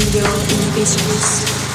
in your inhibitions.